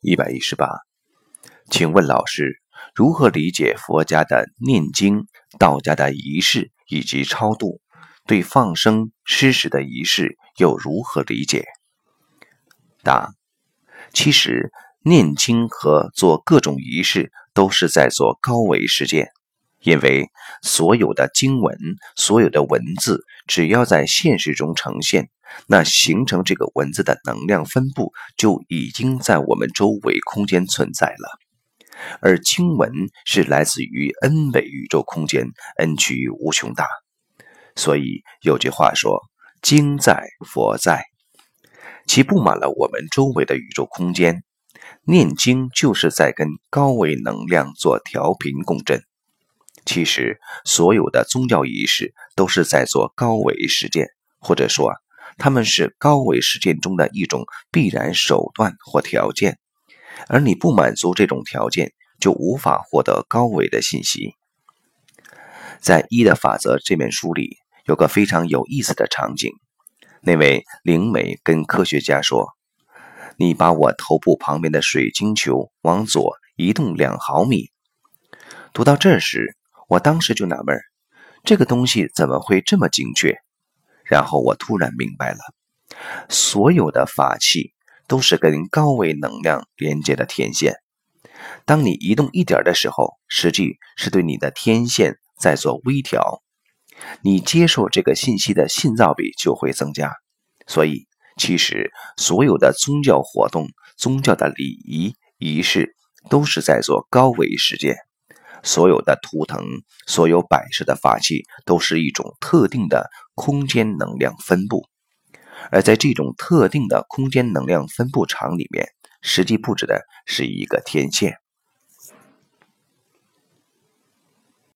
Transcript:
一百一十八，请问老师，如何理解佛家的念经、道家的仪式以及超度？对放生、施食的仪式又如何理解？答：其实念经和做各种仪式都是在做高维实践，因为所有的经文、所有的文字，只要在现实中呈现。那形成这个文字的能量分布就已经在我们周围空间存在了，而经文是来自于 n 维宇宙空间，n 趋于无穷大。所以有句话说：“经在佛在”，其布满了我们周围的宇宙空间。念经就是在跟高维能量做调频共振。其实所有的宗教仪式都是在做高维实践，或者说。他们是高维实践中的一种必然手段或条件，而你不满足这种条件，就无法获得高维的信息。在《一的法则》这本书里，有个非常有意思的场景。那位灵媒跟科学家说：“你把我头部旁边的水晶球往左移动两毫米。”读到这时，我当时就纳闷：这个东西怎么会这么精确？然后我突然明白了，所有的法器都是跟高维能量连接的天线。当你移动一点的时候，实际是对你的天线在做微调，你接受这个信息的信噪比就会增加。所以，其实所有的宗教活动、宗教的礼仪仪式，都是在做高维实践。所有的图腾、所有摆设的法器，都是一种特定的空间能量分布，而在这种特定的空间能量分布场里面，实际布置的是一个天线。